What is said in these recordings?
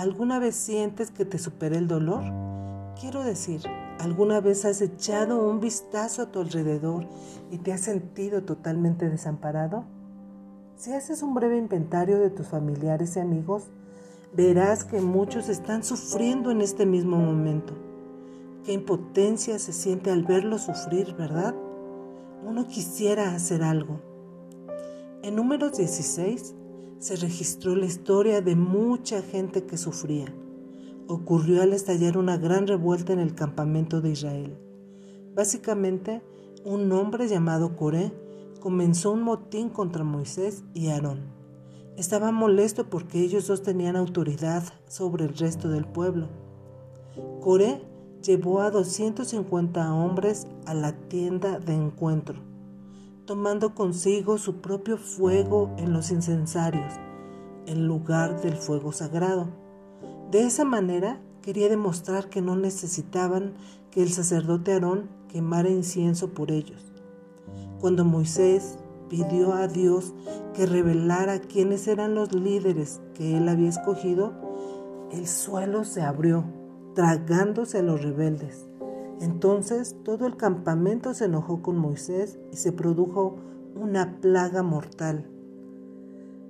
¿Alguna vez sientes que te supera el dolor? Quiero decir, ¿alguna vez has echado un vistazo a tu alrededor y te has sentido totalmente desamparado? Si haces un breve inventario de tus familiares y amigos, verás que muchos están sufriendo en este mismo momento. Qué impotencia se siente al verlos sufrir, ¿verdad? Uno quisiera hacer algo. En números 16 se registró la historia de mucha gente que sufría. Ocurrió al estallar una gran revuelta en el campamento de Israel. Básicamente, un hombre llamado Coré comenzó un motín contra Moisés y Aarón. Estaba molesto porque ellos dos tenían autoridad sobre el resto del pueblo. Coré llevó a 250 hombres a la tienda de encuentro tomando consigo su propio fuego en los incensarios, en lugar del fuego sagrado. De esa manera quería demostrar que no necesitaban que el sacerdote Aarón quemara incienso por ellos. Cuando Moisés pidió a Dios que revelara quiénes eran los líderes que él había escogido, el suelo se abrió, tragándose a los rebeldes. Entonces todo el campamento se enojó con Moisés y se produjo una plaga mortal.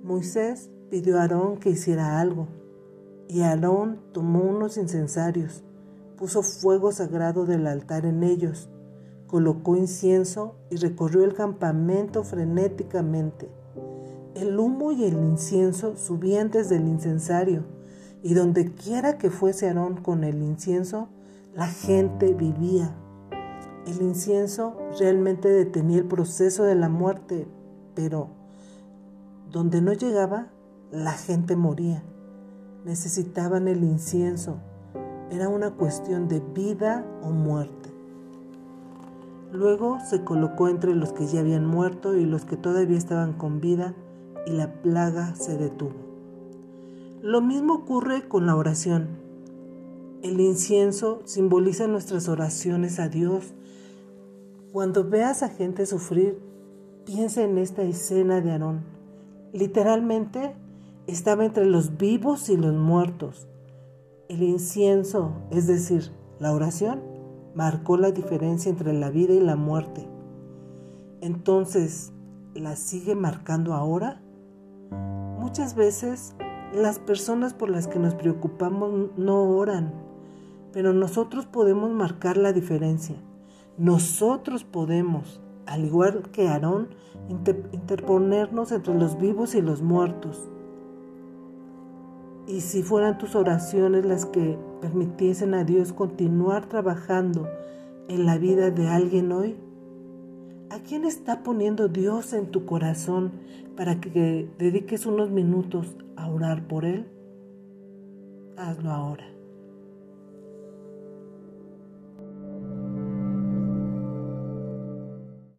Moisés pidió a Aarón que hiciera algo, y Aarón tomó unos incensarios, puso fuego sagrado del altar en ellos, colocó incienso y recorrió el campamento frenéticamente. El humo y el incienso subían desde el incensario, y donde quiera que fuese Aarón con el incienso, la gente vivía. El incienso realmente detenía el proceso de la muerte, pero donde no llegaba, la gente moría. Necesitaban el incienso. Era una cuestión de vida o muerte. Luego se colocó entre los que ya habían muerto y los que todavía estaban con vida y la plaga se detuvo. Lo mismo ocurre con la oración. El incienso simboliza nuestras oraciones a Dios. Cuando veas a gente sufrir, piensa en esta escena de Aarón. Literalmente estaba entre los vivos y los muertos. El incienso, es decir, la oración, marcó la diferencia entre la vida y la muerte. Entonces, ¿la sigue marcando ahora? Muchas veces las personas por las que nos preocupamos no oran, pero nosotros podemos marcar la diferencia. Nosotros podemos, al igual que Aarón, interponernos entre los vivos y los muertos. Y si fueran tus oraciones las que permitiesen a Dios continuar trabajando en la vida de alguien hoy, ¿a quién está poniendo Dios en tu corazón para que dediques unos minutos a orar por Él? Hazlo ahora.